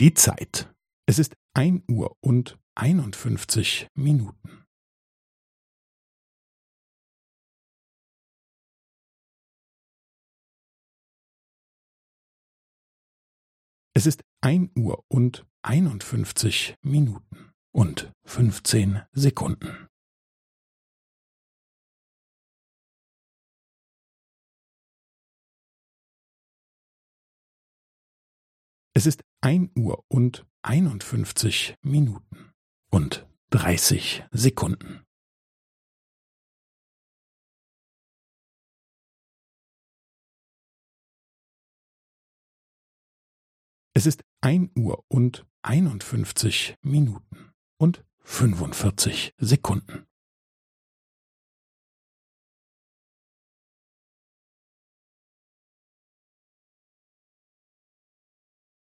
Die Zeit. Es ist ein Uhr und einundfünfzig Minuten. Es ist ein Uhr und einundfünfzig Minuten und fünfzehn Sekunden. Es ist ein Uhr und einundfünfzig Minuten und dreißig Sekunden. Es ist ein Uhr und einundfünfzig Minuten und fünfundvierzig Sekunden.